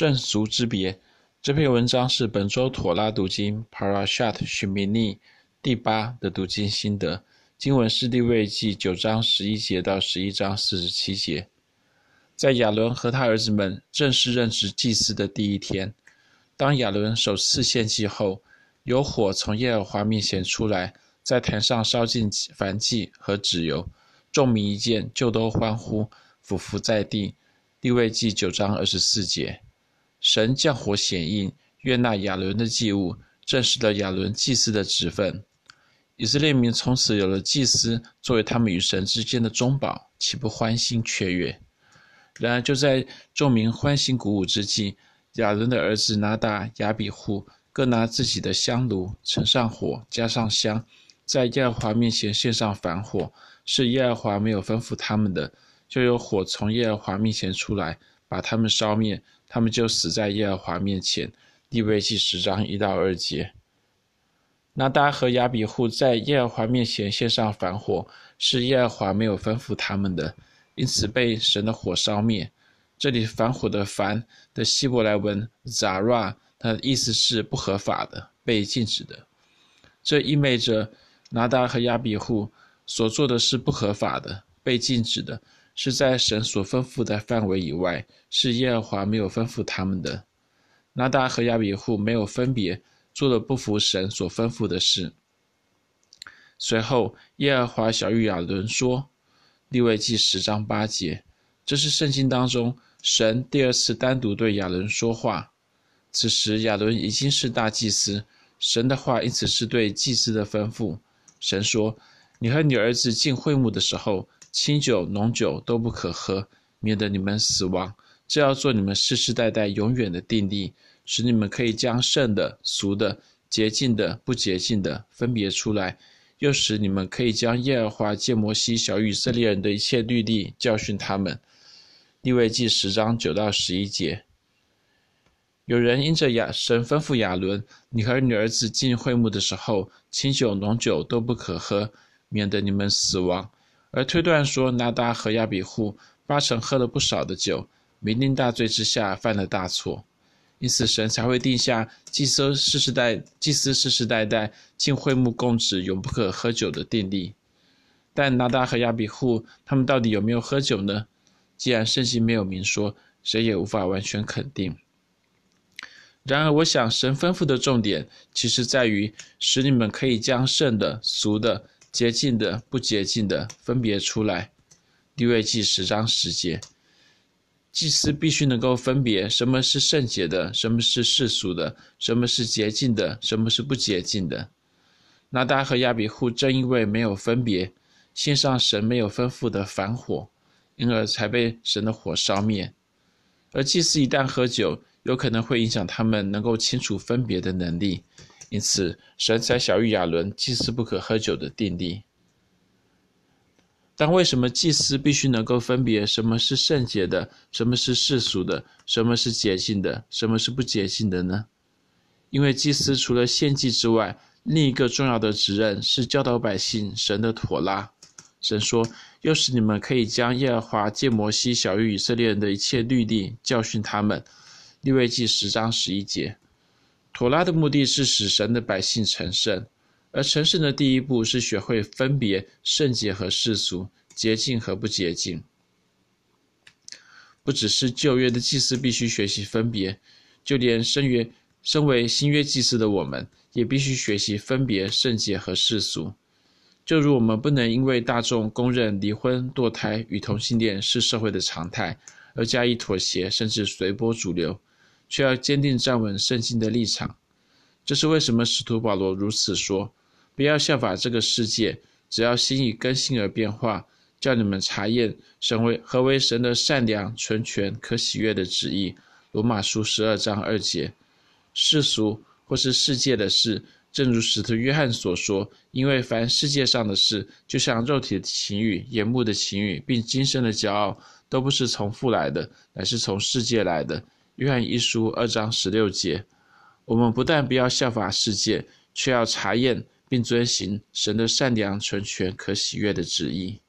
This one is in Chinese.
正俗之别。这篇文章是本周妥拉读经 Parashat Shemini 第八的读经心得。经文是利未记九章十一节到十一章四十七节。在亚伦和他儿子们正式任职祭司的第一天，当亚伦首次献祭后，有火从耶和华面前出来，在坛上烧尽燔祭和脂油，众民一见就都欢呼，俯伏在地。利未记九章二十四节，神降火显应，悦纳亚伦的祭物，证实了亚伦祭司的职分。以色列民从此有了祭司作为他们与神之间的中保，岂不欢欣雀跃？然而，就在众民欢欣鼓舞之际，亚伦的儿子拿达、亚比户各拿自己的香炉，盛上火，加上香，在耶和华面前献上燔火，是耶和华没有吩咐他们的。就有火从耶和华面前出来，把他们烧灭，他们就死在耶和华面前。利未记十章一到二节。拿达和亚比户在耶和华面前献上燔火，是耶和华没有吩咐他们的，因此被神的火烧灭。这里燔火的燔的希伯来文 zara，它的意思是不合法的、被禁止的。这意味着拿达和亚比户所做的是不合法的、被禁止的。是在神所吩咐的范围以外，是耶和华没有吩咐他们的。拿达和亚比户没有分别做了不服神所吩咐的事。随后，耶和华小玉亚伦说：“利未记十章八节，这是圣经当中神第二次单独对亚伦说话。此时亚伦已经是大祭司，神的话因此是对祭司的吩咐。神说：‘你和你儿子进会幕的时候。’”清酒、浓酒都不可喝，免得你们死亡。这要做你们世世代代永远的定例，使你们可以将圣的、俗的、洁净的、不洁净的分别出来，又使你们可以将耶和华借摩西小以色列人的一切律例教训他们。利未记十章九到十一节。有人因着亚神吩咐亚伦：“你和你儿子进会幕的时候，清酒、浓酒都不可喝，免得你们死亡。”而推断说，拿达和亚比户八成喝了不少的酒，酩酊大醉之下犯了大错，因此神才会定下祭司世世代祭司世世代代进会幕供职永不可喝酒的定例。但拿达和亚比户他们到底有没有喝酒呢？既然圣经没有明说，谁也无法完全肯定。然而，我想神吩咐的重点其实在于使你们可以将圣的、俗的。洁净的、不洁净的分别出来。利未记十章十节，祭司必须能够分别什么是圣洁的，什么是世俗的，什么是洁净的，什么是不洁净的。拿达和亚比户正因为没有分别，献上神没有吩咐的燔火，因而才被神的火烧灭。而祭司一旦喝酒，有可能会影响他们能够清楚分别的能力。因此，神才晓諭亚伦祭司不可喝酒的定例。但为什么祭司必须能够分别什么是圣洁的，什么是世俗的，什么是洁净的，什么是不洁净的呢？因为祭司除了献祭之外，另一个重要的职任是教导百姓神的妥拉。神说：“又使你们可以将耶和华借摩西晓諭以色列人的一切律例教训他们。”利未记十章十一节。妥拉的目的是使神的百姓成圣，而成圣的第一步是学会分别圣洁和世俗、洁净和不洁净。不只是旧约的祭司必须学习分别，就连身约身为新约祭司的我们，也必须学习分别圣洁和世俗。就如我们不能因为大众公认离婚、堕胎与同性恋是社会的常态，而加以妥协，甚至随波逐流。却要坚定站稳圣经的立场，这是为什么使徒保罗如此说：“不要效法这个世界，只要心意更新而变化，叫你们查验神为何为神的善良、纯全、可喜悦的旨意。”罗马书十二章二节。世俗或是世界的事，正如使徒约翰所说：“因为凡世界上的事，就像肉体的情欲、眼目的情欲，并今生的骄傲，都不是从父来的，乃是从世界来的。”约翰一书二章十六节，我们不但不要效法世界，却要查验并遵行神的善良、纯全、可喜悦的旨意。